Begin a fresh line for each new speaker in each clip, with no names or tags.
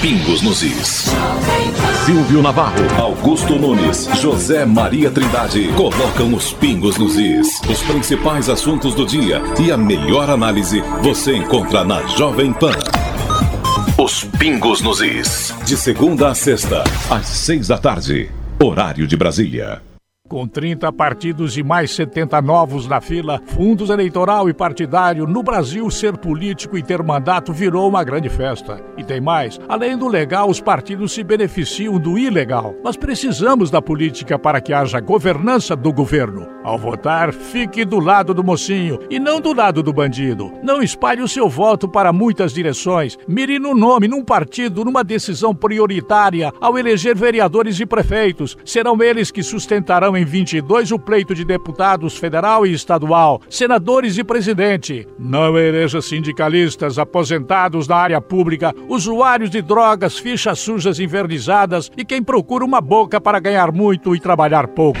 Pingos nos Is. Silvio Navarro, Augusto Nunes, José Maria Trindade colocam os pingos nos Is. Os principais assuntos do dia e a melhor análise você encontra na Jovem Pan. Os Pingos nos Is. De segunda a sexta, às seis da tarde. Horário de Brasília.
Com 30 partidos e mais 70 novos na fila, fundos eleitoral e partidário, no Brasil ser político e ter mandato virou uma grande festa. E tem mais: além do legal, os partidos se beneficiam do ilegal. Mas precisamos da política para que haja governança do governo. Ao votar, fique do lado do mocinho e não do lado do bandido. Não espalhe o seu voto para muitas direções. Mire no nome, num partido, numa decisão prioritária ao eleger vereadores e prefeitos. Serão eles que sustentarão em 22 o pleito de deputados federal e estadual, senadores e presidente. Não eleja sindicalistas, aposentados na área pública, usuários de drogas, fichas sujas invernizadas e quem procura uma boca para ganhar muito e trabalhar pouco.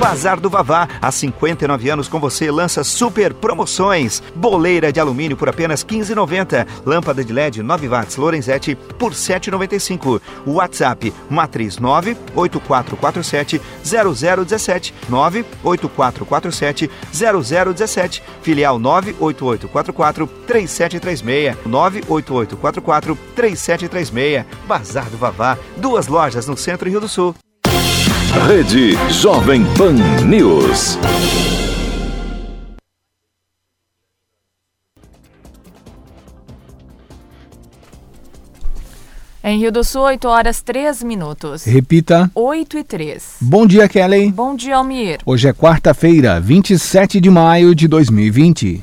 Bazar do Vavá, há 59 anos com você, lança super promoções. Boleira de alumínio por apenas 15,90. Lâmpada de LED 9 watts Lorenzetti por 7,95. WhatsApp Matriz 98447 0017 98447 0017. Filial 98844 3736 98844 3736. Bazar do Vavá, duas lojas no centro Rio do Sul.
Rede Jovem Pan News.
Em Rio do Sul, 8 horas 3 minutos.
Repita.
8 e 3.
Bom dia, Kelly.
Bom dia, Almir.
Hoje é quarta-feira, 27 de maio de 2020.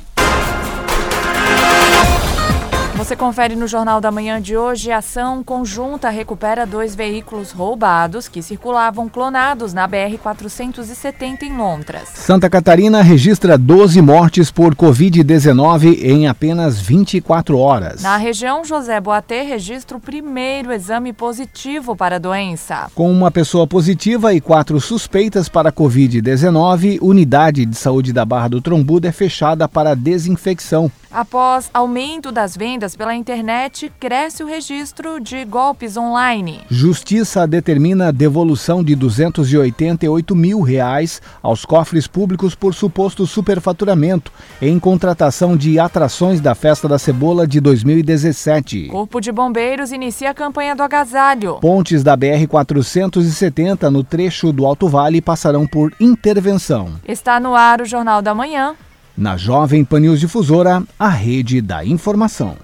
Você confere no Jornal da Manhã de hoje. A ação conjunta recupera dois veículos roubados que circulavam clonados na BR-470 em Lontras.
Santa Catarina registra 12 mortes por Covid-19 em apenas 24 horas.
Na região, José Boatê registra o primeiro exame positivo para a doença.
Com uma pessoa positiva e quatro suspeitas para Covid-19, unidade de saúde da Barra do Trombudo é fechada para desinfecção.
Após aumento das vendas pela internet, cresce o registro de golpes online.
Justiça determina devolução de 288 mil reais aos cofres públicos por suposto superfaturamento em contratação de atrações da Festa da Cebola de 2017.
Corpo de Bombeiros inicia a campanha do agasalho.
Pontes da BR-470 no trecho do Alto Vale passarão por intervenção.
Está no ar o Jornal da Manhã.
Na Jovem Pan News Difusora, a rede da informação.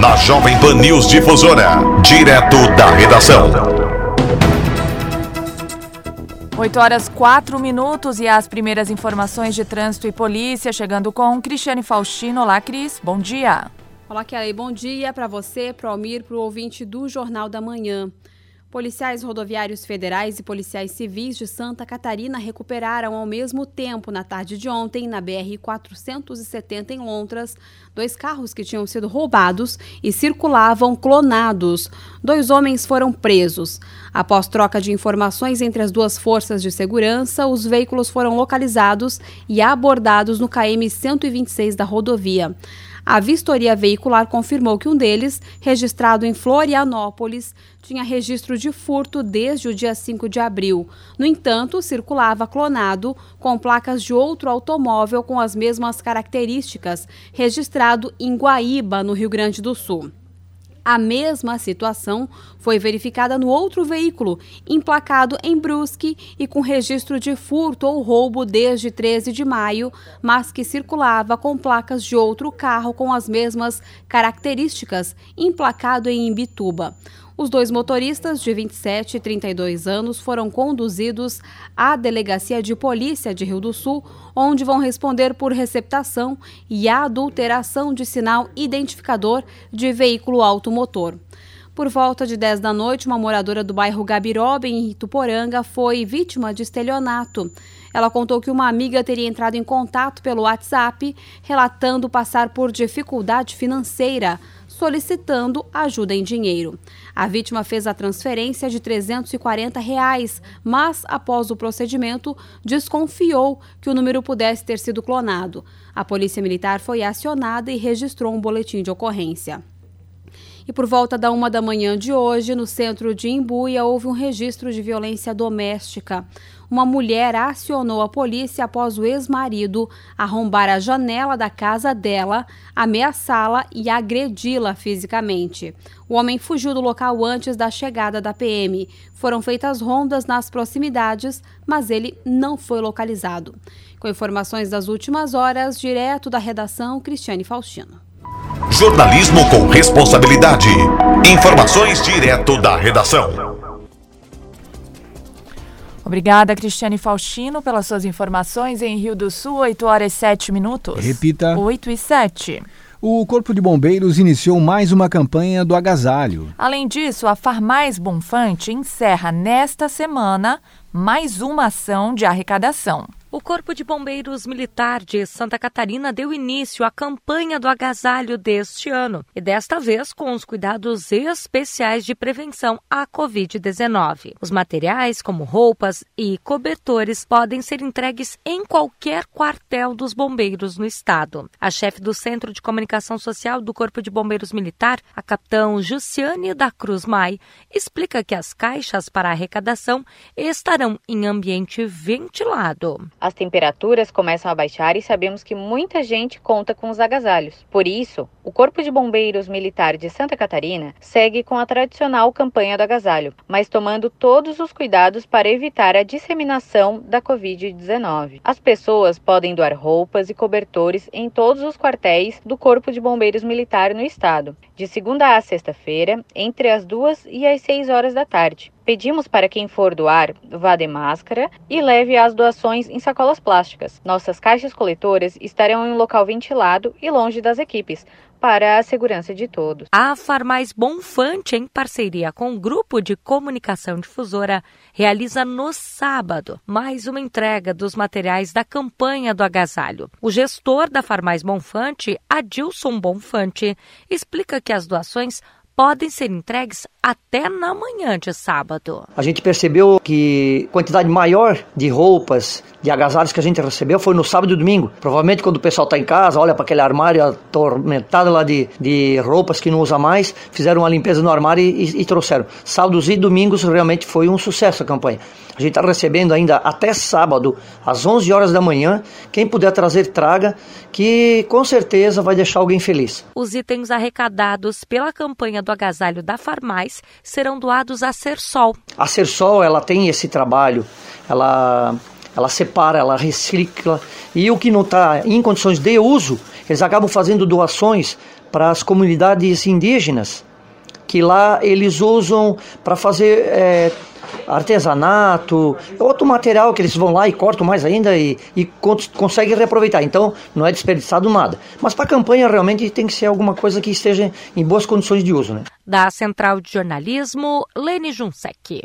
Na Jovem Pan News Difusora, direto da redação.
8 horas 4 minutos e as primeiras informações de trânsito e polícia chegando com Cristiane Faustino. Olá, Cris. Bom dia.
Olá, Kelly. Bom dia para você, para o Almir, para o ouvinte do Jornal da Manhã. Policiais rodoviários federais e policiais civis de Santa Catarina recuperaram ao mesmo tempo, na tarde de ontem, na BR-470 em Lontras, dois carros que tinham sido roubados e circulavam clonados. Dois homens foram presos. Após troca de informações entre as duas forças de segurança, os veículos foram localizados e abordados no KM 126 da rodovia. A vistoria veicular confirmou que um deles, registrado em Florianópolis, tinha registro de furto desde o dia 5 de abril. No entanto, circulava clonado com placas de outro automóvel com as mesmas características, registrado em Guaíba, no Rio Grande do Sul. A mesma situação foi verificada no outro veículo, emplacado em Brusque e com registro de furto ou roubo desde 13 de maio, mas que circulava com placas de outro carro com as mesmas características, emplacado em Imbituba. Os dois motoristas, de 27 e 32 anos, foram conduzidos à Delegacia de Polícia de Rio do Sul, onde vão responder por receptação e adulteração de sinal identificador de veículo automotor. Por volta de 10 da noite, uma moradora do bairro Gabiroba, em Ituporanga, foi vítima de estelionato. Ela contou que uma amiga teria entrado em contato pelo WhatsApp, relatando passar por dificuldade financeira, solicitando ajuda em dinheiro. A vítima fez a transferência de 340 reais, mas, após o procedimento, desconfiou que o número pudesse ter sido clonado. A Polícia Militar foi acionada e registrou um boletim de ocorrência. E por volta da uma da manhã de hoje, no centro de Imbuia, houve um registro de violência doméstica. Uma mulher acionou a polícia após o ex-marido arrombar a janela da casa dela, ameaçá-la e agredi-la fisicamente. O homem fugiu do local antes da chegada da PM. Foram feitas rondas nas proximidades, mas ele não foi localizado. Com informações das últimas horas, direto da redação, Cristiane Faustino.
Jornalismo com responsabilidade. Informações direto da redação.
Obrigada, Cristiane Faustino, pelas suas informações em Rio do Sul, 8 horas e 7 minutos.
Repita.
8 e 7.
O Corpo de Bombeiros iniciou mais uma campanha do agasalho.
Além disso, a Farmais Bonfante encerra nesta semana mais uma ação de arrecadação.
O Corpo de Bombeiros Militar de Santa Catarina deu início à campanha do agasalho deste ano, e desta vez com os cuidados especiais de prevenção à Covid-19. Os materiais, como roupas e cobertores, podem ser entregues em qualquer quartel dos bombeiros no estado. A chefe do Centro de Comunicação Social do Corpo de Bombeiros Militar, a capitão Jussiane da Cruz Mai, explica que as caixas para arrecadação estarão em ambiente ventilado.
As temperaturas começam a baixar e sabemos que muita gente conta com os agasalhos. Por isso, o Corpo de Bombeiros Militar de Santa Catarina segue com a tradicional campanha do agasalho, mas tomando todos os cuidados para evitar a disseminação da Covid-19. As pessoas podem doar roupas e cobertores em todos os quartéis do Corpo de Bombeiros Militar no estado, de segunda a sexta-feira, entre as duas e as seis horas da tarde. Pedimos para quem for doar, vá de máscara e leve as doações em sacolas plásticas. Nossas caixas coletoras estarão em um local ventilado e longe das equipes, para a segurança de todos.
A Farmais Bonfante, em parceria com o Grupo de Comunicação Difusora, realiza no sábado mais uma entrega dos materiais da campanha do agasalho. O gestor da Farmais Bonfante, Adilson Bonfante, explica que as doações podem ser entregues até na manhã de sábado.
A gente percebeu que a quantidade maior de roupas, de agasalhos que a gente recebeu foi no sábado e domingo. Provavelmente quando o pessoal está em casa, olha para aquele armário atormentado lá de, de roupas que não usa mais, fizeram uma limpeza no armário e, e, e trouxeram. Sábados e domingos realmente foi um sucesso a campanha. A gente está recebendo ainda até sábado, às 11 horas da manhã. Quem puder trazer, traga, que com certeza vai deixar alguém feliz.
Os itens arrecadados pela campanha do agasalho da Farmais serão doados à Sersol.
A Sersol, ela tem esse trabalho, ela ela separa, ela recicla e o que não está em condições de uso, eles acabam fazendo doações para as comunidades indígenas, que lá eles usam para fazer é, artesanato, outro material que eles vão lá e cortam mais ainda e, e conseguem reaproveitar. Então não é desperdiçado nada. Mas para a campanha realmente tem que ser alguma coisa que esteja em boas condições de uso. Né?
Da Central de Jornalismo, Lene Junsec.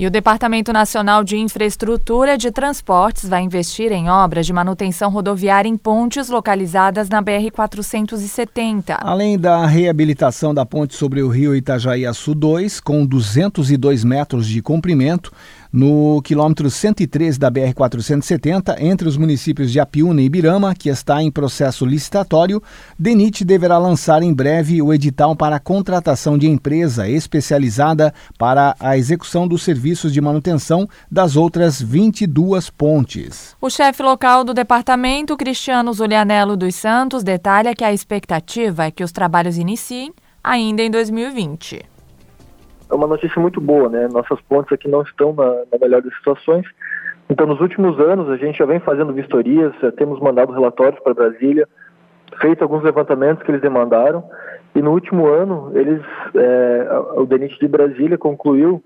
E o Departamento Nacional de Infraestrutura de Transportes vai investir em obras de manutenção rodoviária em pontes localizadas na BR-470.
Além da reabilitação da ponte sobre o rio Itajaí-Açu 2, com 202 metros de comprimento, no quilômetro 103 da BR-470, entre os municípios de Apiúna e Ibirama, que está em processo licitatório, DENIT deverá lançar em breve o edital para a contratação de empresa especializada para a execução dos serviços de manutenção das outras 22 pontes.
O chefe local do departamento, Cristiano Zulianello dos Santos, detalha que a expectativa é que os trabalhos iniciem ainda em 2020
é uma notícia muito boa, né? Nossas pontes aqui não estão na, na melhor das situações. Então, nos últimos anos, a gente já vem fazendo vistorias, já temos mandado relatórios para Brasília, feito alguns levantamentos que eles demandaram e no último ano eles, é, o DENIT de Brasília concluiu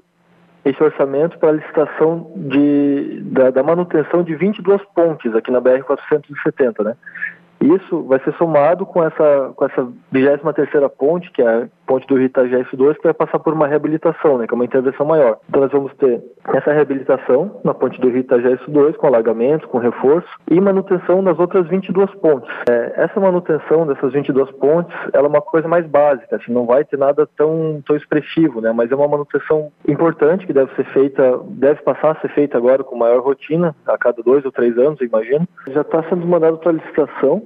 esse orçamento para a licitação de, da, da, manutenção de 22 pontes aqui na BR-470, né? Isso vai ser somado com essa, com essa 23ª ponte, que é ponte do Rio Itajaí 2, que vai passar por uma reabilitação, né, que é uma intervenção maior. Então nós vamos ter essa reabilitação na ponte do Rio Itajaí 2, com alagamentos, com reforço, e manutenção das outras 22 pontes. É, essa manutenção dessas 22 pontes, ela é uma coisa mais básica, assim, não vai ter nada tão, tão expressivo, né, mas é uma manutenção importante que deve ser feita, deve passar a ser feita agora com maior rotina, a cada dois ou três anos, imagino. Já está sendo mandado para licitação,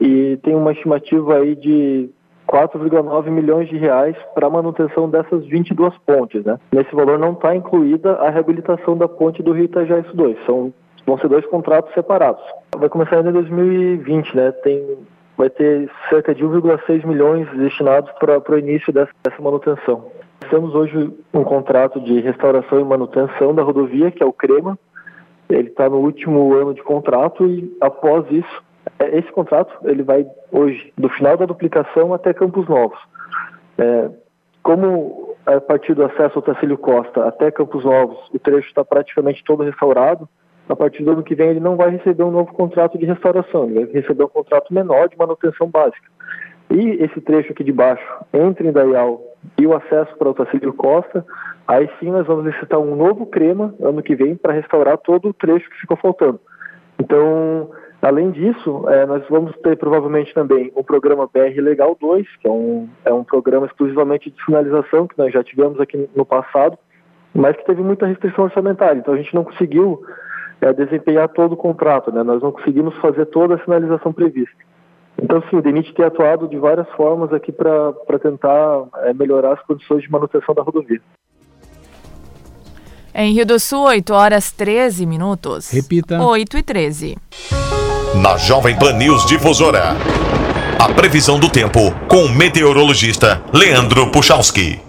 e tem uma estimativa aí de 4,9 milhões de reais para a manutenção dessas 22 pontes, né? Nesse valor não está incluída a reabilitação da ponte do Rio Itajaí 2, são vão ser dois contratos separados. Vai começar ainda em 2020, né? Tem vai ter cerca de 1,6 milhões destinados para o início dessa, dessa manutenção. Temos hoje um contrato de restauração e manutenção da rodovia, que é o CREMA. Ele está no último ano de contrato e após isso esse contrato ele vai hoje do final da duplicação até Campos Novos. É, como a partir do acesso ao Tacílio Costa até Campos Novos o trecho está praticamente todo restaurado, a partir do ano que vem ele não vai receber um novo contrato de restauração, ele vai receber um contrato menor de manutenção básica. E esse trecho aqui de baixo, entre Indaial e o acesso para o Tacílio Costa, aí sim nós vamos necessitar um novo crema ano que vem para restaurar todo o trecho que ficou faltando. Então, Além disso, é, nós vamos ter provavelmente também o programa BR Legal 2, que é um, é um programa exclusivamente de sinalização que nós já tivemos aqui no passado, mas que teve muita restrição orçamentária. Então a gente não conseguiu é, desempenhar todo o contrato, né? nós não conseguimos fazer toda a sinalização prevista. Então, sim, o DENIT tem atuado de várias formas aqui para tentar é, melhorar as condições de manutenção da rodovia.
Em Rio do Sul, 8 horas 13 minutos.
Repita.
8 e 13
na Jovem Pan News Difusora. A previsão do tempo com o meteorologista Leandro Puchalski.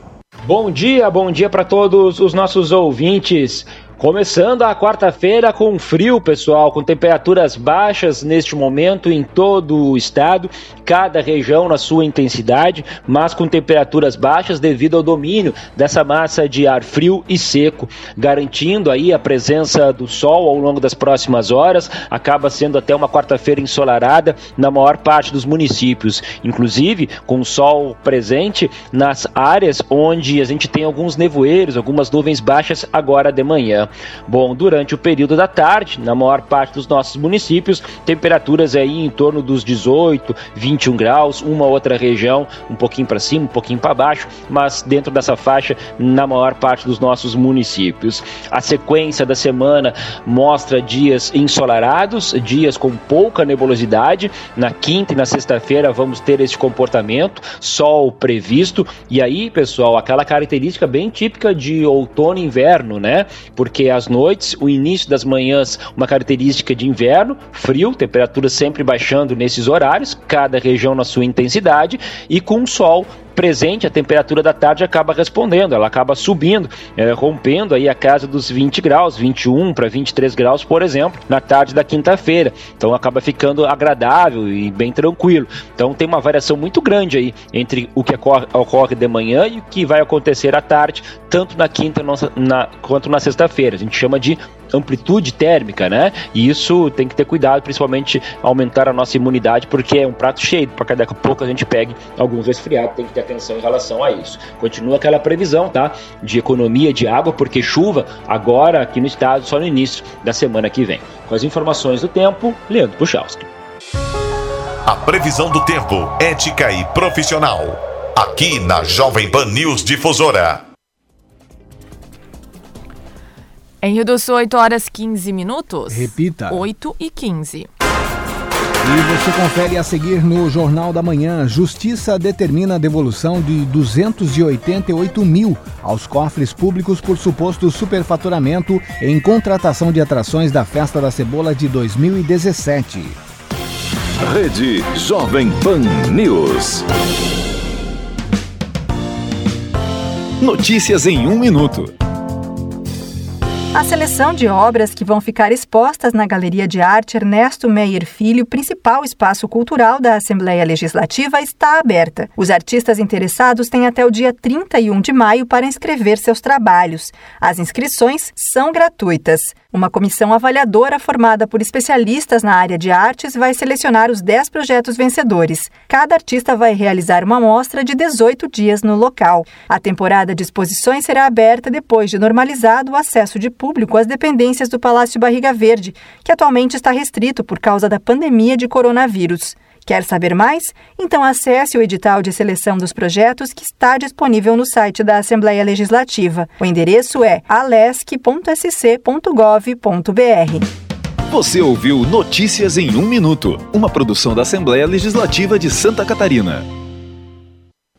Bom dia, bom dia para todos os nossos ouvintes. Começando a quarta-feira com frio, pessoal, com temperaturas baixas neste momento em todo o estado, cada região na sua intensidade, mas com temperaturas baixas devido ao domínio dessa massa de ar frio e seco, garantindo aí a presença do sol ao longo das próximas horas. Acaba sendo até uma quarta-feira ensolarada na maior parte dos municípios, inclusive com o sol presente nas áreas onde a gente tem alguns nevoeiros, algumas nuvens baixas agora de manhã. Bom, durante o período da tarde, na maior parte dos nossos municípios, temperaturas aí em torno dos 18, 21 graus, uma outra região um pouquinho para cima, um pouquinho para baixo, mas dentro dessa faixa na maior parte dos nossos municípios. A sequência da semana mostra dias ensolarados, dias com pouca nebulosidade. Na quinta e na sexta-feira vamos ter esse comportamento, sol previsto, e aí, pessoal, aquela característica bem típica de outono e inverno, né? Porque as noites, o início das manhãs, uma característica de inverno, frio, temperatura sempre baixando nesses horários, cada região na sua intensidade, e com sol presente, a temperatura da tarde acaba respondendo, ela acaba subindo, é, rompendo aí a casa dos 20 graus, 21 para 23 graus, por exemplo, na tarde da quinta-feira. Então acaba ficando agradável e bem tranquilo. Então tem uma variação muito grande aí entre o que ocorre, ocorre de manhã e o que vai acontecer à tarde, tanto na quinta na, quanto na sexta-feira. A gente chama de amplitude térmica, né? E isso tem que ter cuidado, principalmente aumentar a nossa imunidade, porque é um prato cheio, para daqui a pouco a gente pegue algum resfriado, tem que ter atenção em relação a isso. Continua aquela previsão, tá? De economia de água, porque chuva agora aqui no estado só no início da semana que vem. Com as informações do tempo, Leandro Puchalski.
A previsão do tempo, ética e profissional. Aqui na Jovem Pan News Difusora.
Em Rio do Sul, 8 horas 15 minutos.
Repita.
8 e 15.
E você confere a seguir no Jornal da Manhã. Justiça determina a devolução de 288 mil aos cofres públicos por suposto superfaturamento em contratação de atrações da Festa da Cebola de 2017.
Rede Jovem Pan News.
Notícias em um minuto. A seleção de obras que vão ficar expostas na Galeria de Arte Ernesto Meyer Filho, principal espaço cultural da Assembleia Legislativa, está aberta. Os artistas interessados têm até o dia 31 de maio para inscrever seus trabalhos. As inscrições são gratuitas. Uma comissão avaliadora formada por especialistas na área de artes vai selecionar os 10 projetos vencedores. Cada artista vai realizar uma mostra de 18 dias no local. A temporada de exposições será aberta depois de normalizado o acesso de público às dependências do Palácio Barriga Verde, que atualmente está restrito por causa da pandemia de coronavírus. Quer saber mais? Então acesse o edital de seleção dos projetos que está disponível no site da Assembleia Legislativa. O endereço é alesc.sc.gov.br.
Você ouviu Notícias em um Minuto, uma produção da Assembleia Legislativa de Santa Catarina.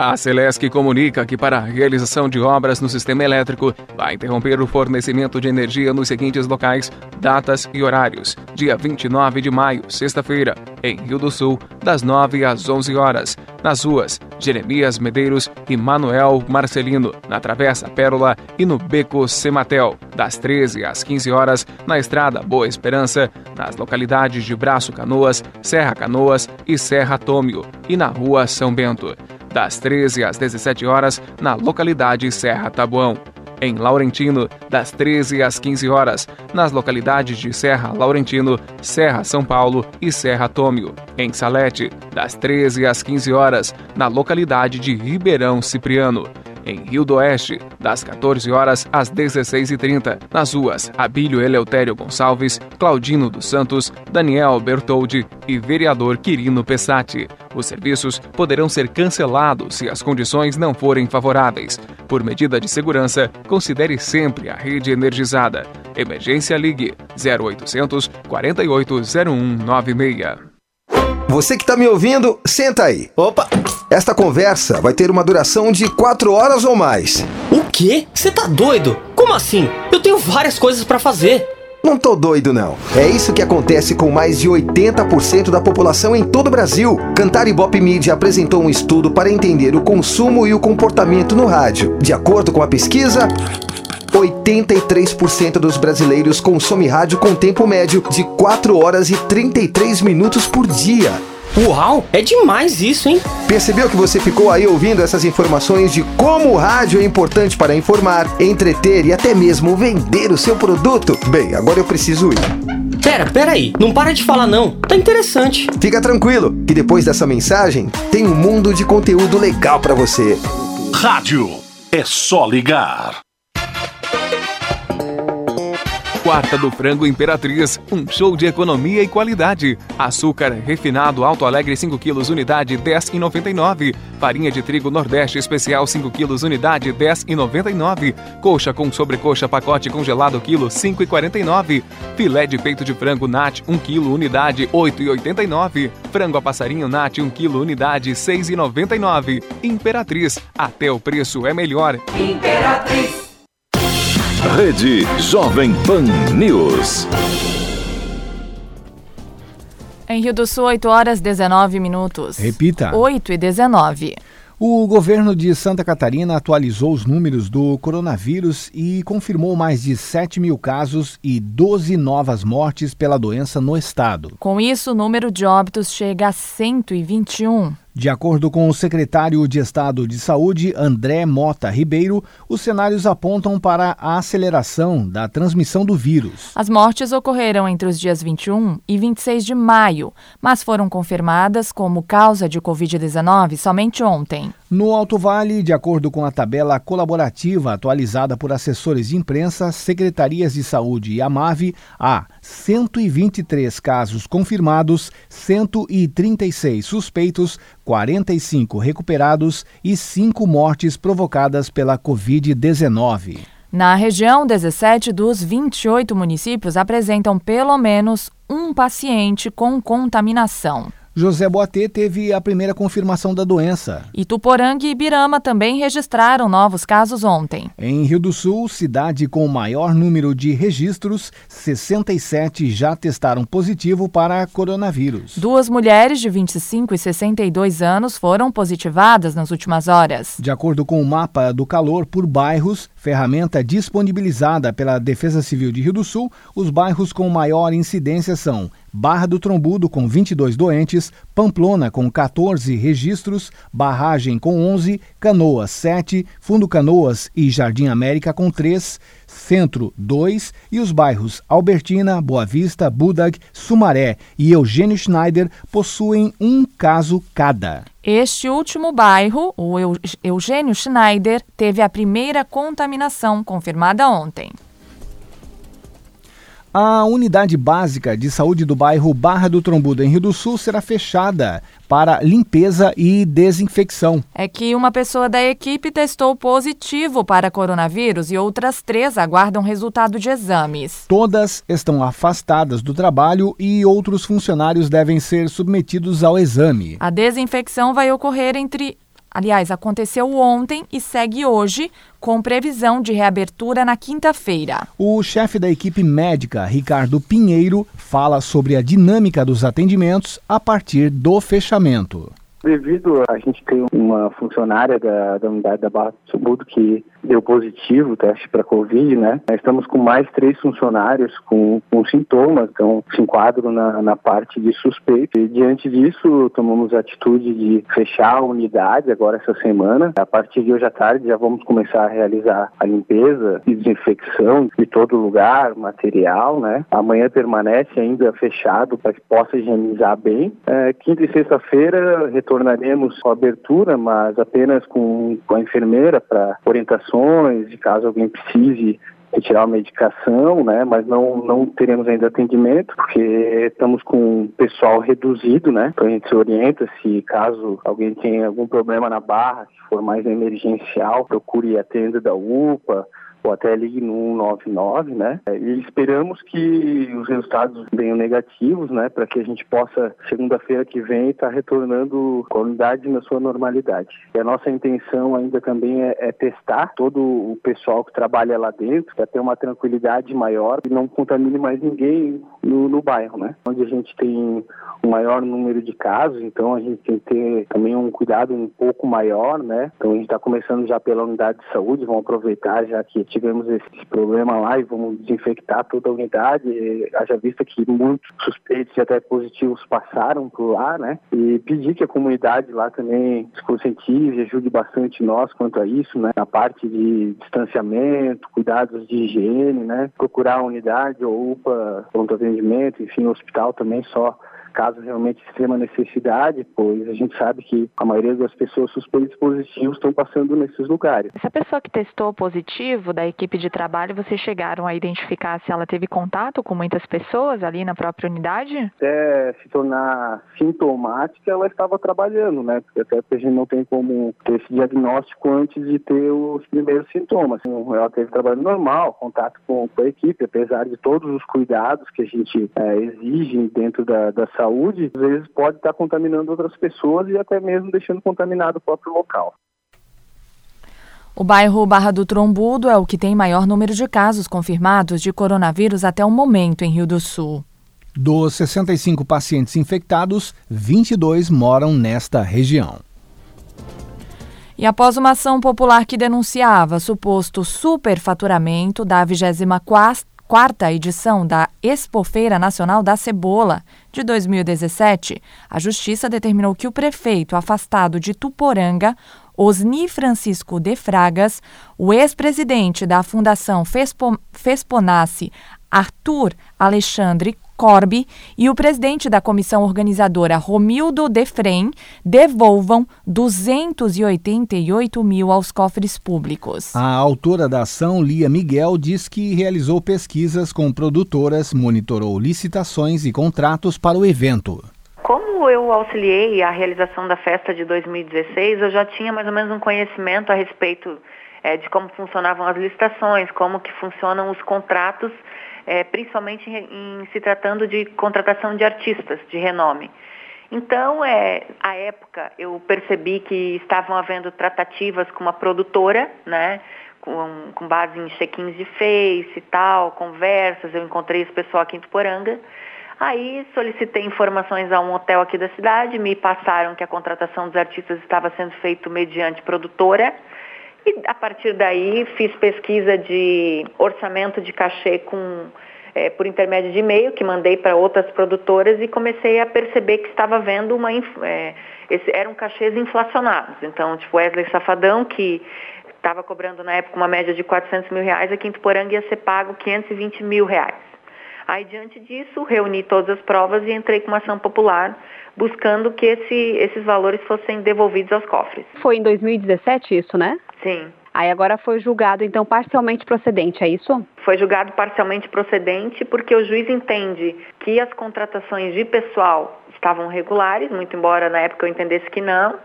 A Celesc comunica que para a realização de obras no sistema elétrico vai interromper o fornecimento de energia nos seguintes locais, datas e horários. Dia 29 de maio, sexta-feira, em Rio do Sul, das 9 às 11 horas, nas ruas Jeremias Medeiros e Manuel Marcelino, na Travessa Pérola e no Beco Sematel, das 13 às 15 horas, na Estrada Boa Esperança, nas localidades de Braço Canoas, Serra Canoas e Serra Tômio, e na Rua São Bento das 13 às 17 horas, na localidade Serra Tabuão. Em Laurentino, das 13 às 15 horas, nas localidades de Serra Laurentino, Serra São Paulo e Serra Tômio. Em Salete, das 13 às 15 horas, na localidade de Ribeirão Cipriano em Rio do Oeste, das 14 horas às 16h30, nas ruas Abílio Eleutério Gonçalves, Claudino dos Santos, Daniel Bertoldi e vereador Quirino Pessati. Os serviços poderão ser cancelados se as condições não forem favoráveis. Por medida de segurança, considere sempre a rede energizada. Emergência Ligue 0800 480196.
Você que está me ouvindo, senta aí. Opa! Esta conversa vai ter uma duração de quatro horas ou mais.
O quê? Você tá doido? Como assim? Eu tenho várias coisas para fazer.
Não tô doido, não. É isso que acontece com mais de 80% da população em todo o Brasil. Cantar Ibope Media apresentou um estudo para entender o consumo e o comportamento no rádio. De acordo com a pesquisa, 83% dos brasileiros consomem rádio com tempo médio de 4 horas e 33 minutos por dia.
Uau, é demais isso, hein?
Percebeu que você ficou aí ouvindo essas informações de como o rádio é importante para informar, entreter e até mesmo vender o seu produto? Bem, agora eu preciso ir.
Pera, pera aí, não para de falar não, tá interessante.
Fica tranquilo, que depois dessa mensagem tem um mundo de conteúdo legal para você.
Rádio é só ligar.
Quarta do Frango Imperatriz, um show de economia e qualidade. Açúcar refinado Alto Alegre 5 kg unidade 10,99. Farinha de trigo Nordeste especial 5 kg unidade 10,99. Coxa com sobrecoxa pacote congelado quilo 5,49. Filé de peito de frango Nat 1 kg unidade 8,89. Frango a passarinho Nat 1 kg unidade 6,99. Imperatriz, até o preço é melhor.
Imperatriz. Rede Jovem Pan News.
Em Rio do Sul, 8 horas 19 minutos.
Repita.
8 e 19.
O governo de Santa Catarina atualizou os números do coronavírus e confirmou mais de 7 mil casos e 12 novas mortes pela doença no estado.
Com isso, o número de óbitos chega a 121.
De acordo com o secretário de Estado de Saúde, André Mota Ribeiro, os cenários apontam para a aceleração da transmissão do vírus.
As mortes ocorreram entre os dias 21 e 26 de maio, mas foram confirmadas como causa de Covid-19 somente ontem.
No Alto Vale, de acordo com a tabela colaborativa atualizada por assessores de imprensa, secretarias de saúde e Amave, há 123 casos confirmados, 136 suspeitos, 45 recuperados e 5 mortes provocadas pela Covid-19.
Na região, 17 dos 28 municípios apresentam pelo menos um paciente com contaminação.
José Boatê teve a primeira confirmação da doença.
Ituporanga e Ibirama também registraram novos casos ontem.
Em Rio do Sul, cidade com o maior número de registros, 67 já testaram positivo para coronavírus.
Duas mulheres de 25 e 62 anos foram positivadas nas últimas horas.
De acordo com o mapa do calor por bairros, ferramenta disponibilizada pela Defesa Civil de Rio do Sul, os bairros com maior incidência são Barra do Trombudo, com 22 doentes, Pamplona, com 14 registros, Barragem, com 11, Canoas, 7, Fundo Canoas e Jardim América, com 3, Centro, 2 e os bairros Albertina, Boa Vista, Budag, Sumaré e Eugênio Schneider possuem um caso cada.
Este último bairro, o Eugênio Schneider, teve a primeira contaminação confirmada ontem.
A unidade básica de saúde do bairro Barra do Trombudo, em Rio do Sul, será fechada para limpeza e desinfecção.
É que uma pessoa da equipe testou positivo para coronavírus e outras três aguardam resultado de exames.
Todas estão afastadas do trabalho e outros funcionários devem ser submetidos ao exame.
A desinfecção vai ocorrer entre Aliás, aconteceu ontem e segue hoje, com previsão de reabertura na quinta-feira.
O chefe da equipe médica, Ricardo Pinheiro, fala sobre a dinâmica dos atendimentos a partir do fechamento.
Devido a gente ter uma funcionária da, da unidade da Barra do Subudo que deu positivo o teste para Covid, né? Estamos com mais três funcionários com, com sintomas, então se enquadram na, na parte de suspeito. E diante disso, tomamos a atitude de fechar a unidade agora essa semana. A partir de hoje à tarde já vamos começar a realizar a limpeza e desinfecção de todo lugar, material, né? Amanhã permanece ainda fechado para que possa higienizar bem. É, quinta e sexta-feira retornaremos com a abertura, mas apenas com, com a enfermeira para orientações, de caso alguém precise retirar a medicação, né? Mas não, não teremos ainda atendimento, porque estamos com pessoal reduzido, né? Então a gente se orienta se caso alguém tenha algum problema na barra, se for mais emergencial, procure a tenda da UPA, ou até ligue no 199, né? E esperamos que os resultados venham negativos, né? Para que a gente possa, segunda-feira que vem, estar tá retornando a unidade na sua normalidade. E a nossa intenção ainda também é, é testar todo o pessoal que trabalha lá dentro, para ter uma tranquilidade maior e não contamine mais ninguém no, no bairro, né? Onde a gente tem um maior número de casos, então a gente tem que ter também um cuidado um pouco maior, né? Então a gente está começando já pela unidade de saúde, vamos aproveitar já que tivemos esse problema lá e vamos desinfectar toda a unidade, haja vista que muitos suspeitos e até positivos passaram por lá, né? E pedir que a comunidade lá também se conscientize e ajude bastante nós quanto a isso, né? Na parte de distanciamento, cuidados de higiene, né? Procurar a unidade ou UPA, pronto atendimento, enfim, hospital também só caso realmente extrema necessidade, pois a gente sabe que a maioria das pessoas suspeitas positivos estão passando nesses lugares.
Essa pessoa que testou positivo da equipe de trabalho, vocês chegaram a identificar se ela teve contato com muitas pessoas ali na própria unidade?
Até se tornar sintomática, ela estava trabalhando, né? Porque até a gente não tem como ter esse diagnóstico antes de ter os primeiros sintomas. Então, ela teve trabalho normal, contato com, com a equipe, apesar de todos os cuidados que a gente é, exige dentro da, da saúde, às vezes pode estar contaminando outras pessoas e até mesmo deixando contaminado o próprio local.
O bairro Barra do Trombudo é o que tem maior número de casos confirmados de coronavírus até o momento em Rio do Sul.
Dos 65 pacientes infectados, 22 moram nesta região.
E após uma ação popular que denunciava suposto superfaturamento da 24 quarta edição da Expofeira Nacional da Cebola de 2017, a Justiça determinou que o prefeito afastado de Tuporanga, Osni Francisco de Fragas, o ex-presidente da Fundação Fespo, Arthur Alexandre Corbi e o presidente da comissão organizadora, Romildo Defrem, devolvam 288 mil aos cofres públicos.
A autora da ação, Lia Miguel, diz que realizou pesquisas com produtoras, monitorou licitações e contratos para o evento.
Como eu auxiliei a realização da festa de 2016, eu já tinha mais ou menos um conhecimento a respeito é, de como funcionavam as licitações, como que funcionam os contratos é, principalmente em, em, se tratando de contratação de artistas de renome. Então, é, à época, eu percebi que estavam havendo tratativas com uma produtora, né, com, com base em check-ins de Face e tal, conversas, eu encontrei esse pessoal aqui em Tuporanga. Aí solicitei informações a um hotel aqui da cidade, me passaram que a contratação dos artistas estava sendo feita mediante produtora, E a partir daí fiz pesquisa de orçamento de cachê com é, por intermédio de e-mail que mandei para outras produtoras e comecei a perceber que estava vendo uma é, esse, eram cachês inflacionados. Então, tipo Wesley Safadão que estava cobrando na época uma média de 400 mil reais, aqui em Tuporanga ia ser pago 520 mil reais. Aí, diante disso, reuni todas as provas e entrei com uma ação popular buscando que esse, esses valores fossem devolvidos aos cofres.
Foi em 2017 isso, né?
Sim.
Aí agora foi julgado, então, parcialmente procedente, é isso?
Foi julgado parcialmente procedente porque o juiz entende que as contratações de pessoal estavam regulares, muito embora na época eu entendesse que não,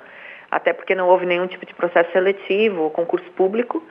até porque não houve nenhum tipo de processo seletivo ou concurso público.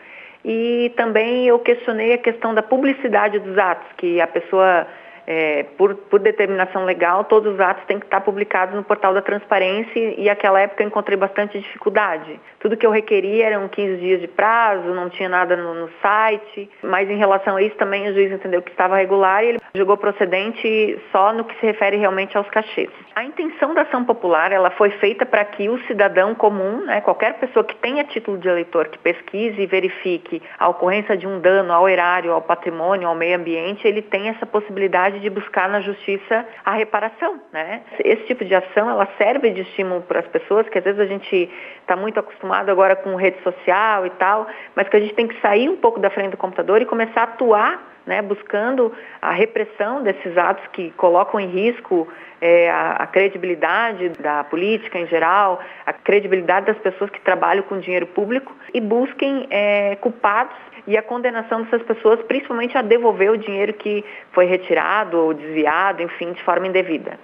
E também eu questionei a questão da publicidade dos atos, que a pessoa é, por, por, determinação legal, todos os atos têm que estar publicados no portal da transparência e naquela época eu encontrei bastante dificuldade. Tudo que eu requeria eram 15 dias de prazo, não tinha nada no, no site, mas em relação a isso também o juiz entendeu que estava regular e ele julgou procedente só no que se refere realmente aos cachês. A intenção da ação popular ela foi feita para que o cidadão comum, né, qualquer pessoa que tenha título de eleitor, que pesquise e verifique a ocorrência de um dano ao erário, ao patrimônio, ao meio ambiente, ele tenha essa possibilidade possibilidade de buscar na justiça a reparação, né? Esse tipo de ação, ela serve de estímulo para as pessoas, que às vezes a gente está muito acostumado agora com rede social e tal, mas que a gente tem que sair um pouco da frente do computador e começar a atuar né, buscando a repressão desses atos que colocam em risco é, a, a, credibilidade da política em geral, a credibilidade das pessoas que trabalham com dinheiro público e busquem é, culpados e a condenação dessas pessoas, principalmente a devolver o dinheiro que foi retirado ou desviado, enfim, de forma indevida.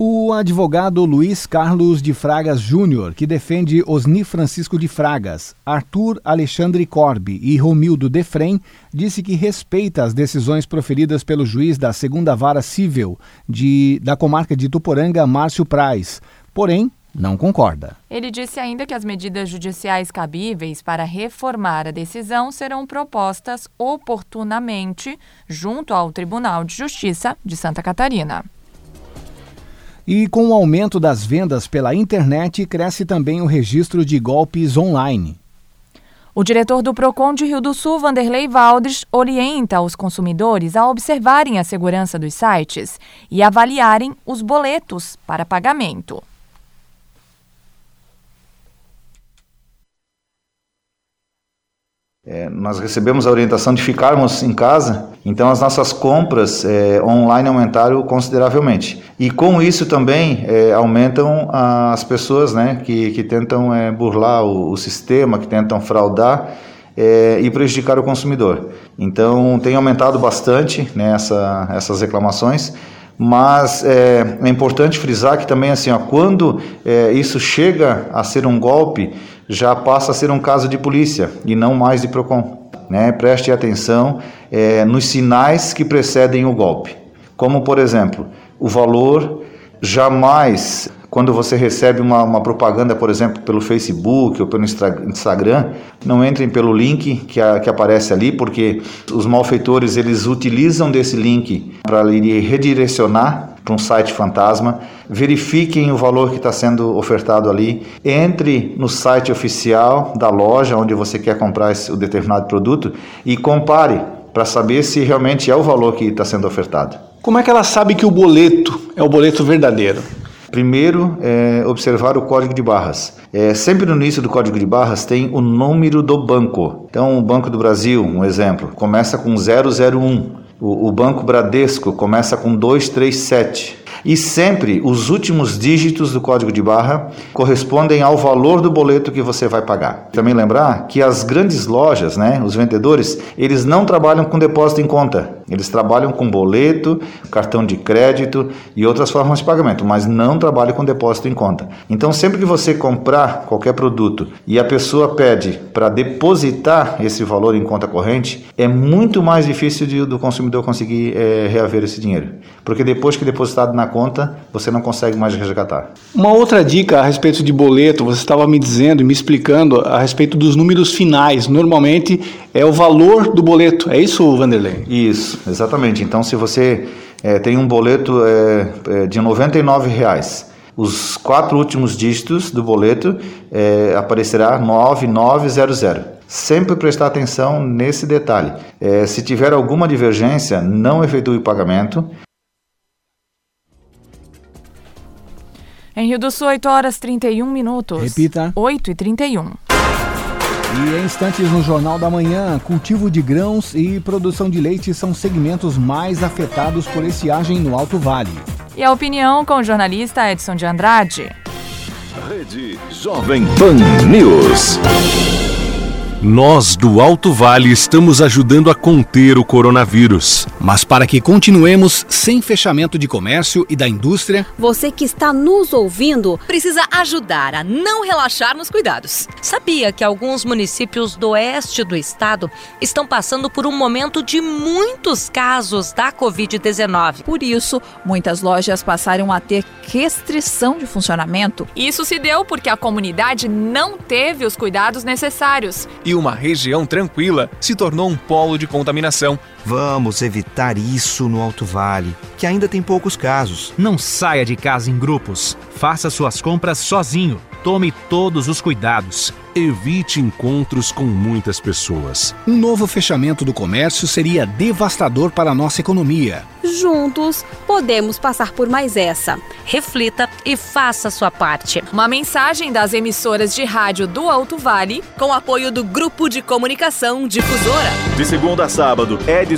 O advogado Luiz Carlos de Fragas Júnior, que defende Osni Francisco de Fragas, Arthur Alexandre Corbe e Romildo Defrem, disse que respeita as decisões proferidas pelo juiz da segunda vara civil de, da comarca de Tuporanga, Márcio Praz. Porém, não concorda.
Ele disse ainda que as medidas judiciais cabíveis para reformar a decisão serão propostas oportunamente junto ao Tribunal de Justiça de Santa Catarina.
E com o aumento das vendas pela internet, cresce também o registro de golpes online.
O diretor do Procon de Rio do Sul, Vanderlei Valdres, orienta os consumidores a observarem a segurança dos sites e avaliarem os boletos para pagamento.
É, nós recebemos a orientação de ficarmos em casa, então as nossas compras é, online aumentaram consideravelmente. E com isso também é, aumentam as pessoas né, que, que tentam é, burlar o, o, sistema, que tentam fraudar é, e prejudicar o consumidor. Então tem aumentado bastante né, essa, essas reclamações. Mas é, é, importante frisar que também assim, ó, quando isso chega a ser um golpe, já passa a ser um caso de polícia e não mais de PROCON. Né? Preste atenção é, nos sinais que precedem o golpe, como, por exemplo, o valor jamais quando você recebe uma, uma, propaganda, por exemplo, pelo Facebook ou pelo Instagram, não entrem pelo link que, a, que aparece ali, porque os malfeitores eles utilizam desse link para redirecionar para um site fantasma. Verifiquem o valor que está sendo ofertado ali. Entre no site oficial da loja onde você quer comprar esse, o determinado produto e compare para saber se realmente é o valor que está sendo ofertado.
Como é que ela sabe que o boleto é o boleto verdadeiro?
Primeiro, é observar o código de barras. É, sempre no início do código de barras tem o número do banco. Então, o Banco do Brasil, um exemplo, começa com 001. O, o Banco Bradesco começa com 237. E sempre os últimos dígitos do código de barra correspondem ao valor do boleto que você vai pagar. Também lembrar que as grandes lojas, né, os vendedores, eles não trabalham com depósito em conta. Eles trabalham com boleto, cartão de crédito e outras formas de pagamento, mas não trabalham com depósito em conta. Então, sempre que você comprar qualquer produto e a pessoa pede para depositar esse valor em conta corrente, é muito mais difícil de, do consumidor conseguir é, reaver esse dinheiro. Porque depois que depositado na conta, você não consegue mais resgatar.
Uma outra dica a respeito de boleto, você estava me dizendo e me explicando a respeito dos números finais. Normalmente é o valor do boleto. É isso, Vanderlei?
Isso, exatamente. Então, se você é, tem um boleto é, é, de 99 reais, os quatro últimos dígitos do boleto é, aparecerá 9900. Sempre prestar atenção nesse detalhe. É, se tiver alguma divergência, não efetue o pagamento.
Em Rio do Sul, 8 horas 31 minutos.
Repita.
8 e 31.
E em instantes no Jornal da Manhã, cultivo de grãos e produção de leite são segmentos mais afetados por estiagem no Alto Vale.
E a opinião com o jornalista Edson de Andrade.
Rede Jovem Pan News.
Nós do Alto Vale estamos ajudando a conter o coronavírus.
Mas para que continuemos sem fechamento de comércio e da indústria,
você que está nos ouvindo
precisa ajudar a não relaxar nos cuidados.
Sabia que alguns municípios do oeste do estado estão passando por um momento de muitos casos da Covid-19?
Por isso, muitas lojas passaram a ter restrição de funcionamento.
Isso se deu porque a comunidade não teve os cuidados necessários
e uma região tranquila se tornou um polo de contaminação.
Vamos evitar isso no Alto Vale, que ainda tem poucos casos.
Não saia de casa em grupos. Faça suas compras sozinho. Tome todos os cuidados.
Evite encontros com muitas pessoas.
Um novo fechamento do comércio seria devastador para a nossa economia.
Juntos, podemos passar por mais essa.
Reflita e faça sua parte.
Uma mensagem das emissoras de rádio do Alto Vale, com apoio do Grupo de Comunicação Difusora.
De segunda a sábado, Edson de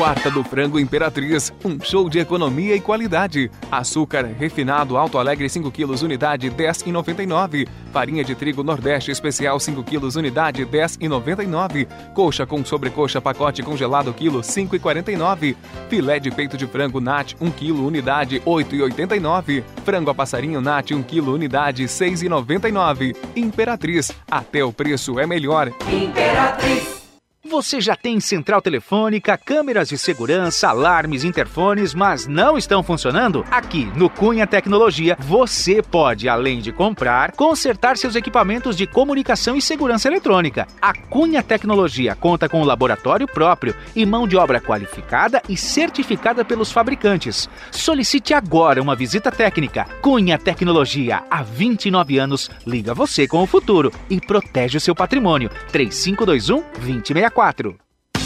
Quarta do Frango Imperatriz, um show de economia e qualidade. Açúcar refinado Alto Alegre 5 kg unidade 10,99. Farinha de trigo Nordeste especial 5 kg unidade 10,99. Coxa com sobrecoxa pacote congelado quilo 5,49. Filé de peito de frango Nat 1 kg unidade 8,89. Frango a passarinho Nat 1 kg unidade 6,99. Imperatriz, até o preço é melhor.
Imperatriz. Você já tem central telefônica, câmeras de segurança, alarmes, interfones, mas não estão funcionando? Aqui no Cunha Tecnologia, você pode, além de comprar, consertar seus equipamentos de comunicação e segurança eletrônica. A Cunha Tecnologia conta com um laboratório próprio e mão de obra qualificada e certificada pelos fabricantes. Solicite agora uma visita técnica. Cunha Tecnologia, há 29 anos, liga você com o futuro e protege o seu patrimônio. 3521 2064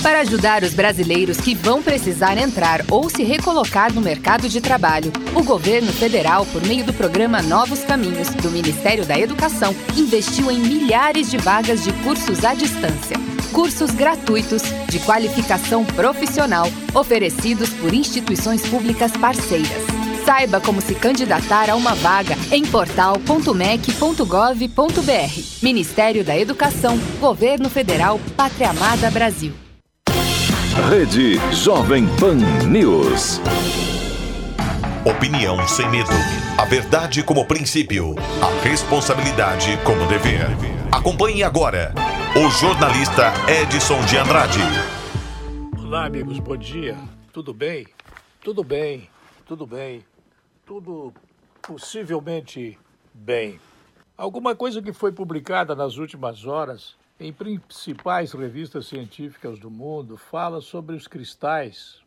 para ajudar os brasileiros que vão precisar entrar ou se recolocar no mercado de trabalho, o governo federal, por meio do programa Novos Caminhos do Ministério da Educação, investiu em milhares de vagas de cursos à distância. Cursos gratuitos de qualificação profissional oferecidos por instituições públicas parceiras. Saiba como se candidatar a uma vaga em portal.mec.gov.br. Ministério da Educação, Governo Federal, Pátria Amada Brasil.
Rede Jovem Pan News.
Opinião sem medo. A verdade como princípio. A responsabilidade como dever. Acompanhe agora o jornalista Edson de Andrade.
Olá, amigos, bom dia. Tudo bem? Tudo bem, tudo bem tudo possivelmente bem. Alguma coisa que foi publicada nas últimas horas em principais revistas científicas do mundo fala sobre os cristais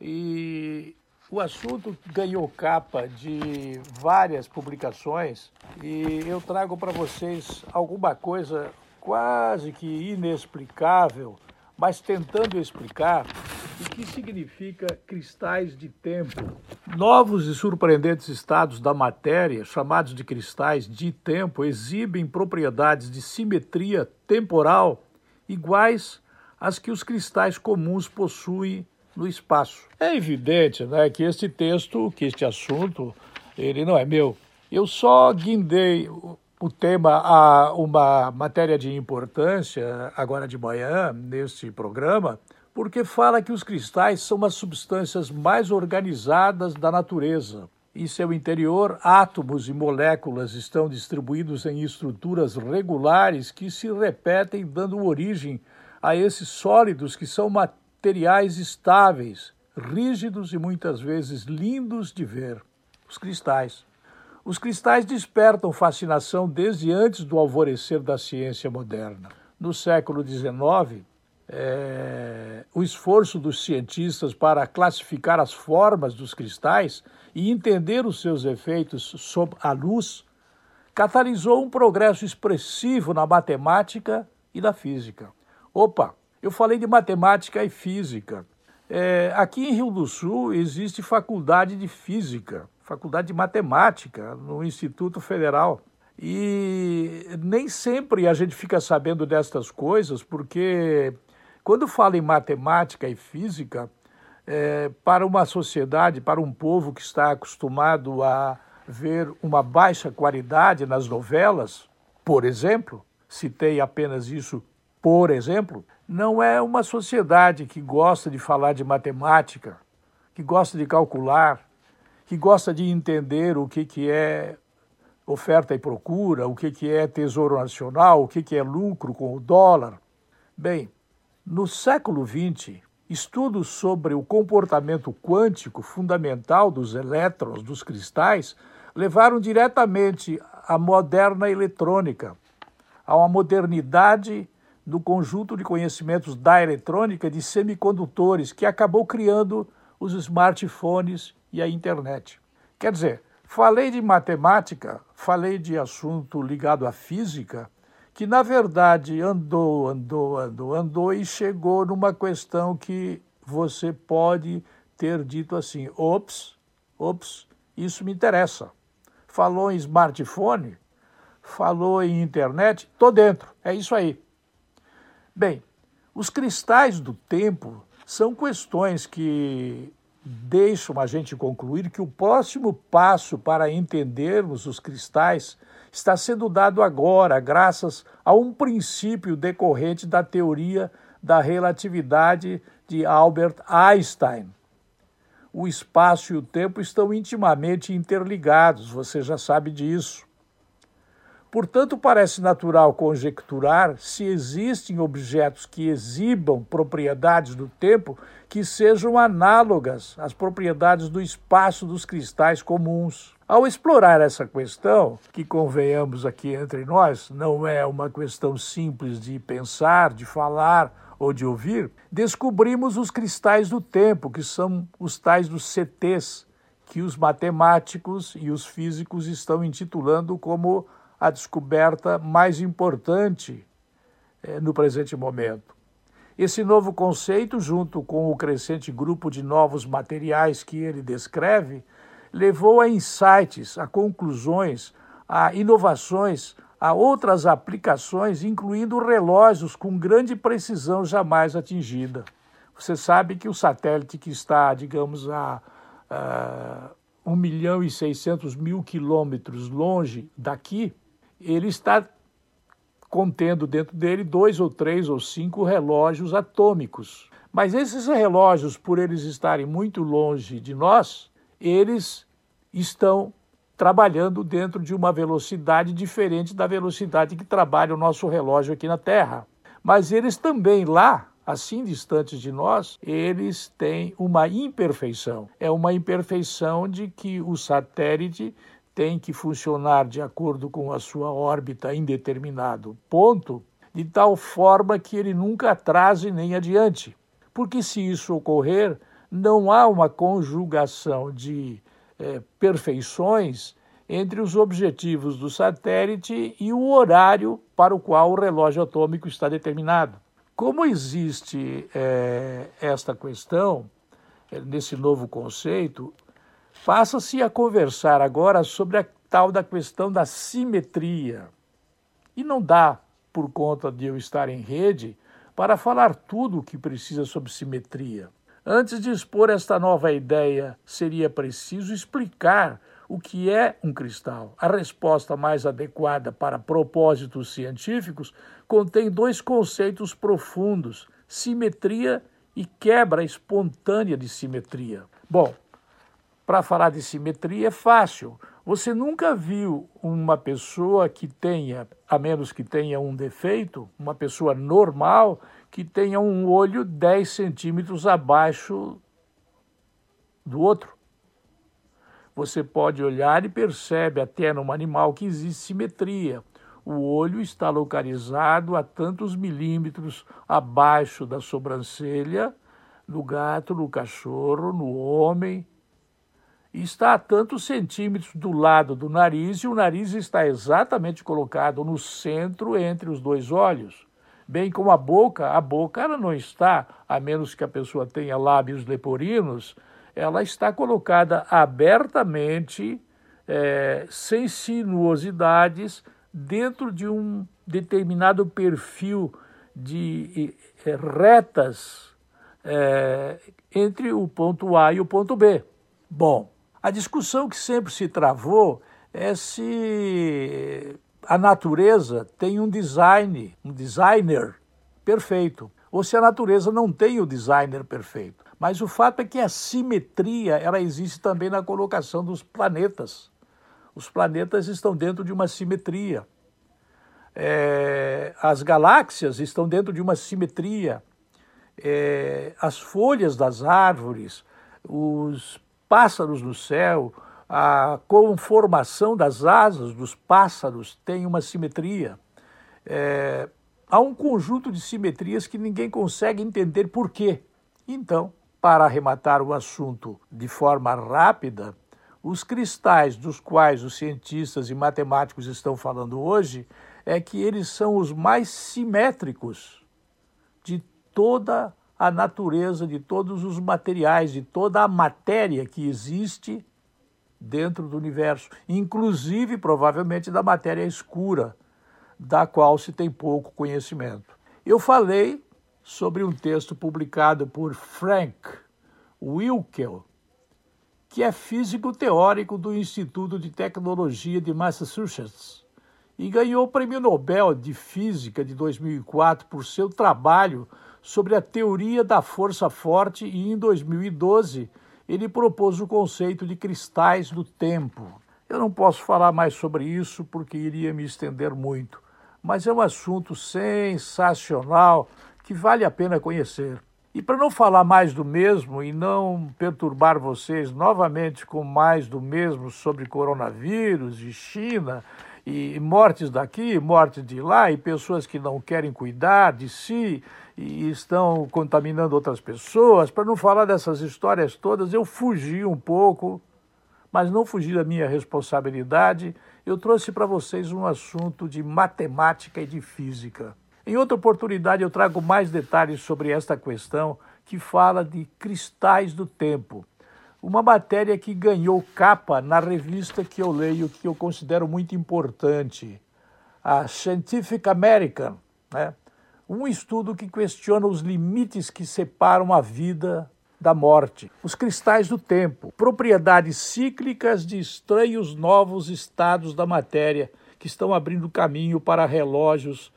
e o assunto ganhou capa de várias publicações e eu trago para vocês alguma coisa quase que inexplicável, mas tentando explicar o que significa cristais de tempo. Novos e surpreendentes estados da matéria, chamados de cristais de tempo, exibem propriedades de simetria temporal iguais às que os cristais comuns possuem no espaço. É evidente né, que este texto, que este assunto, ele não é meu. Eu só guindei o tema a uma matéria de importância agora de manhã, neste programa, porque fala que os cristais são as substâncias mais organizadas da natureza. Em seu interior, átomos e moléculas estão distribuídos em estruturas regulares que se repetem, dando origem a esses sólidos que são materiais estáveis, rígidos e muitas vezes lindos de ver os cristais. Os cristais despertam fascinação desde antes do alvorecer da ciência moderna. No século XIX, é, o esforço dos cientistas para classificar as formas dos cristais e entender os seus efeitos sob a luz catalisou um progresso expressivo na matemática e na física. Opa, eu falei de matemática e física. É, aqui em Rio do Sul existe faculdade de física faculdade de matemática no Instituto Federal. E nem sempre a gente fica sabendo destas coisas, porque quando fala em matemática e física, é, para uma sociedade, para um povo que está acostumado a ver uma baixa qualidade nas novelas, por exemplo, citei apenas isso por exemplo, não é uma sociedade que gosta de falar de matemática, que gosta de calcular, que gosta de entender o que, que é oferta e procura, o que, que é tesouro nacional, o que, que é lucro com o dólar. Bem, no século XX, estudos sobre o comportamento quântico fundamental dos elétrons, dos cristais, levaram diretamente à moderna eletrônica, a uma modernidade no conjunto de conhecimentos da eletrônica de semicondutores que acabou criando os smartphones e a internet. Quer dizer, falei de matemática, falei de assunto ligado à física, que na verdade andou, andou, andou, andou e chegou numa questão que você pode ter dito assim: ops, ops, isso me interessa. Falou em smartphone, falou em internet, tô dentro, é isso aí. Bem, os cristais do tempo são questões que deixam a gente concluir que o próximo passo para entendermos os cristais está sendo dado agora, graças a um princípio decorrente da teoria da relatividade de Albert Einstein. O espaço e o tempo estão intimamente interligados, você já sabe disso. Portanto, parece natural conjecturar se existem objetos que exibam propriedades do tempo que sejam análogas às propriedades do espaço dos cristais comuns. Ao explorar essa questão, que convenhamos aqui entre nós, não é uma questão simples de pensar, de falar ou de ouvir, descobrimos os cristais do tempo, que são os tais dos CTs, que os matemáticos e os físicos estão intitulando como a descoberta mais importante eh, no presente momento. Esse novo conceito, junto com o crescente grupo de novos materiais que ele descreve, levou a insights, a conclusões, a inovações, a outras aplicações, incluindo relógios com grande precisão jamais atingida. Você sabe que o satélite que está, digamos, a, a 1 milhão e 600 mil quilômetros longe daqui, ele está contendo dentro dele dois ou três ou cinco relógios atômicos. Mas esses relógios, por eles estarem muito longe de nós, eles estão trabalhando dentro de uma velocidade diferente da velocidade que trabalha o nosso relógio aqui na Terra. Mas eles também lá, assim distantes de nós, eles têm uma imperfeição. É uma imperfeição de que o satélite tem que funcionar de acordo com a sua órbita em determinado ponto, de tal forma que ele nunca atrase nem adiante. Porque se isso ocorrer, não há uma conjugação de é, perfeições entre os objetivos do satélite e o horário para o qual o relógio atômico está determinado. Como existe é, esta questão, é, nesse novo conceito, Passa-se a conversar agora sobre a tal da questão da simetria. E não dá, por conta de eu estar em rede, para falar tudo o que precisa sobre simetria. Antes de expor esta nova ideia, seria preciso explicar o que é um cristal. A resposta mais adequada para propósitos científicos contém dois conceitos profundos: simetria e quebra espontânea de simetria. Bom, para falar de simetria é fácil. Você nunca viu uma pessoa que tenha, a menos que tenha um defeito, uma pessoa normal, que tenha um olho 10 centímetros abaixo do outro. Você pode olhar e percebe até num animal que existe simetria. O olho está localizado a tantos milímetros abaixo da sobrancelha, no gato, no cachorro, no homem, está a tantos centímetros do lado do nariz, e o nariz está exatamente colocado no centro entre os dois olhos. Bem como a boca, a boca ela não está, a menos que a pessoa tenha lábios leporinos, ela está colocada abertamente, é, sem sinuosidades, dentro de um determinado perfil de é, retas é, entre o ponto A e o ponto B. Bom, a discussão que sempre se travou é se a natureza tem um design, um designer perfeito, ou se a natureza não tem o designer perfeito. Mas o fato é que a simetria ela existe também na colocação dos planetas. Os planetas estão dentro de uma simetria. É, as galáxias estão dentro de uma simetria. É, as folhas das árvores, os pássaros no céu, a conformação das asas dos pássaros tem uma simetria. É, há um conjunto de simetrias que ninguém consegue entender por quê. Então, para arrematar o assunto de forma rápida, os cristais dos quais os cientistas e matemáticos estão falando hoje é que eles são os mais simétricos de toda a a natureza de todos os materiais, de toda a matéria que existe dentro do universo, inclusive provavelmente da matéria escura, da qual se tem pouco conhecimento. Eu falei sobre um texto publicado por Frank Wilkel, que é físico teórico do Instituto de Tecnologia de Massachusetts e ganhou o Prêmio Nobel de Física de 2004 por seu trabalho sobre a teoria da força forte e, em 2012, ele propôs o conceito de cristais do tempo. Eu não posso falar mais sobre isso porque iria me estender muito, mas é um assunto sensacional que vale a pena conhecer. E para não falar mais do mesmo e não perturbar vocês novamente com mais do mesmo sobre coronavírus e China e mortes daqui, mortes de lá e pessoas que não querem cuidar de si e estão contaminando outras pessoas. Para não falar dessas histórias todas, eu fugi um pouco, mas não fugi da minha responsabilidade. Eu trouxe para vocês um assunto de matemática e de física. Em outra oportunidade, eu trago mais detalhes sobre esta questão que fala de cristais do tempo. Uma matéria que ganhou capa na revista que eu leio, que eu considero muito importante, a Scientific American. Né? Um estudo que questiona os limites que separam a vida da morte, os cristais do tempo, propriedades cíclicas de estranhos novos estados da matéria que estão abrindo caminho para relógios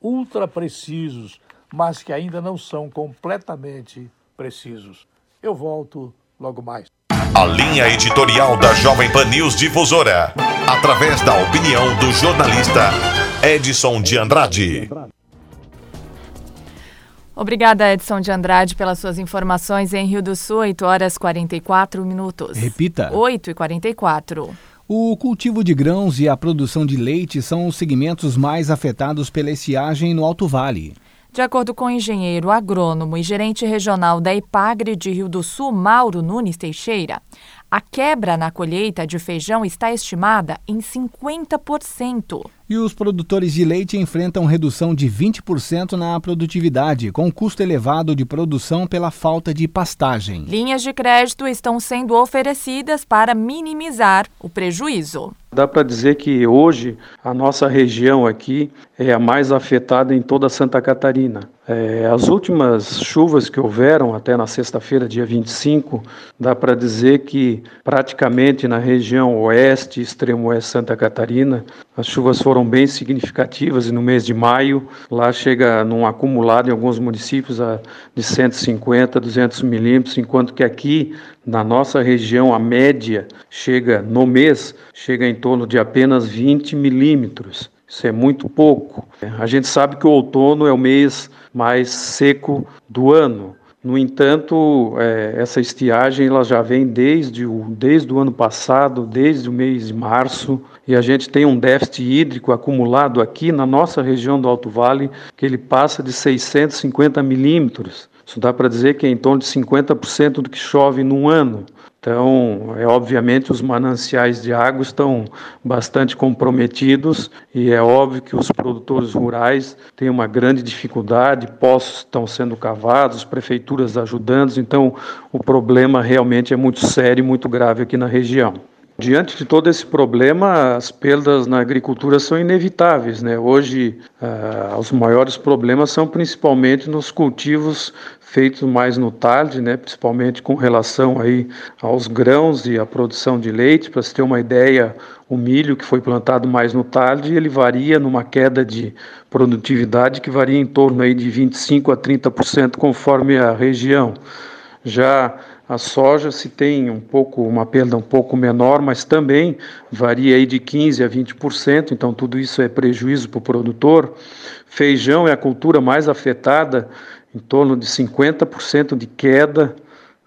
ultra precisos, mas que ainda não são completamente precisos. Eu volto logo mais.
A linha editorial da Jovem Pan News Difusora, através da opinião do jornalista Edson de Andrade.
Obrigada, Edson de Andrade, pelas suas informações em Rio do Sul, 8 horas 44 minutos.
Repita.
8 e 44.
O cultivo de grãos e a produção de leite são os segmentos mais afetados pela estiagem no Alto Vale.
De acordo com o engenheiro agrônomo e gerente regional da Ipagre de Rio do Sul, Mauro Nunes Teixeira, a quebra na colheita de feijão está estimada em 50%.
E os produtores de leite enfrentam redução de 20% na produtividade, com custo elevado de produção pela falta de pastagem.
Linhas de crédito estão sendo oferecidas para minimizar o prejuízo.
Dá para dizer que hoje a nossa região aqui é a mais afetada em toda Santa Catarina. É, as últimas chuvas que houveram até na sexta-feira, dia 25, dá para dizer que praticamente na região oeste, extremo oeste Santa Catarina, as chuvas foram bem significativas e no mês de maio lá chega num acumulado em alguns municípios a, de 150, 200 milímetros, enquanto que aqui na nossa região a média chega no mês chega em torno de apenas 20 milímetros. Isso é muito pouco. A gente sabe que o outono é o mês mais seco do ano. No entanto, é, essa estiagem ela já vem desde o, desde o ano passado, desde o mês de março, e a gente tem um déficit hídrico acumulado aqui na nossa região do Alto Vale, que ele passa de 650 milímetros. Isso dá para dizer que é em torno de 50% do que chove num ano. Então, é obviamente os mananciais de água estão bastante comprometidos e é óbvio que os produtores rurais têm uma grande dificuldade, poços estão sendo cavados, prefeituras ajudando, então o problema realmente é muito sério e muito grave aqui na região. Diante de todo esse problema, as perdas na agricultura são inevitáveis. Né? Hoje, ah, os maiores problemas são principalmente nos cultivos feitos mais no tarde, né? principalmente com relação aí aos grãos e à produção de leite. Para se ter uma ideia, o milho que foi plantado mais no tarde, ele varia numa queda de produtividade que varia em torno aí de 25 a 30% conforme a região. Já a soja se tem um pouco uma perda um pouco menor, mas também varia aí de 15 a 20%, então tudo isso é prejuízo para o produtor. Feijão é a cultura mais afetada, em torno de 50% de queda,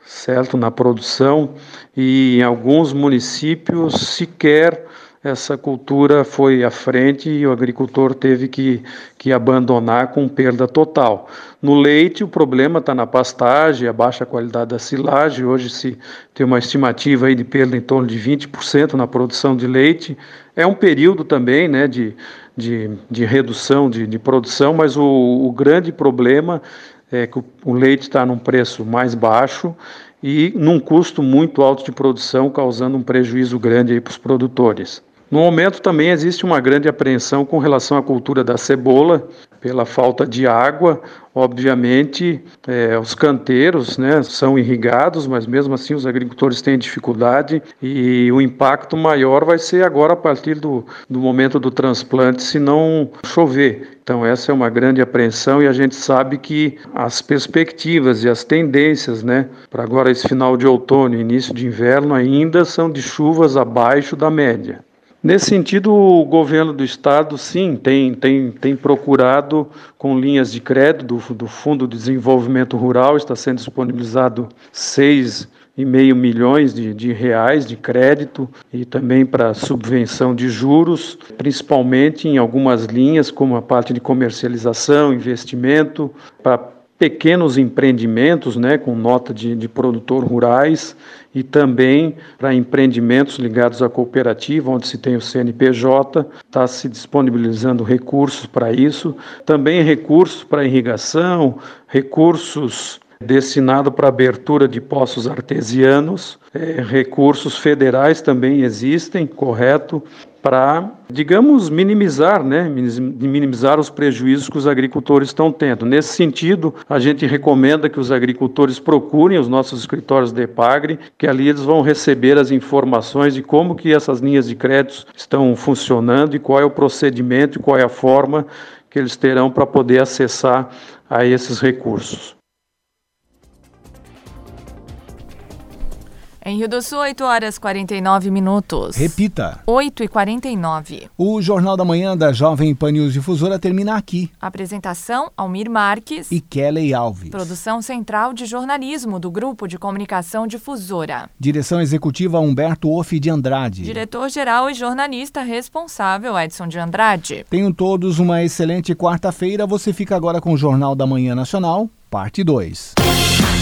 certo, na produção, e em alguns municípios sequer essa cultura foi à frente e o agricultor teve que, que abandonar com perda total. No leite, o problema está na pastagem, a baixa qualidade da silagem. Hoje se tem uma estimativa aí de perda em torno de 20% na produção de leite. É um período também né, de, de, de redução de, de produção, mas o, o grande problema é que o, o leite está num preço mais baixo e num custo muito alto de produção, causando um prejuízo grande para os produtores. No momento também existe uma grande apreensão com relação à cultura da cebola, pela falta de água. Obviamente, é, os canteiros né, são irrigados, mas mesmo assim os agricultores têm dificuldade e o impacto maior vai ser agora a partir do, do momento do transplante, se não chover. Então, essa é uma grande apreensão e a gente sabe que as perspectivas e as tendências né, para agora esse final de outono e início de inverno ainda são de chuvas abaixo da média. Nesse sentido, o governo do estado, sim, tem, tem, tem procurado, com linhas de crédito do, do Fundo de Desenvolvimento Rural, está sendo disponibilizado 6,5 milhões de, de reais de crédito e também para subvenção de juros, principalmente em algumas linhas, como a parte de comercialização, investimento, para pequenos empreendimentos, né, com nota de, de produtor rurais e também para empreendimentos ligados à cooperativa, onde se tem o CNPJ, está se disponibilizando recursos para isso, também recursos para irrigação, recursos destinados para abertura de poços artesianos, é, recursos federais também existem, correto, para, digamos, minimizar, né, minimizar os prejuízos que os agricultores estão tendo. Nesse sentido, a gente recomenda que os agricultores procurem os nossos escritórios de EPAGRE, que ali eles vão receber as informações de como que essas linhas de créditos estão funcionando e qual é o procedimento e qual é a forma que eles terão para poder acessar a esses recursos.
Em Rio do Sul, 8 horas 49 minutos.
Repita.
8 e 49.
O Jornal da Manhã da Jovem Pan News Difusora termina aqui.
Apresentação, Almir Marques
e Kelly Alves.
Produção Central de Jornalismo do Grupo de Comunicação Difusora.
Direção Executiva Humberto Off de Andrade.
Diretor-Geral e jornalista responsável Edson de Andrade.
Tenham todos uma excelente quarta-feira. Você fica agora com o Jornal da Manhã Nacional, parte 2.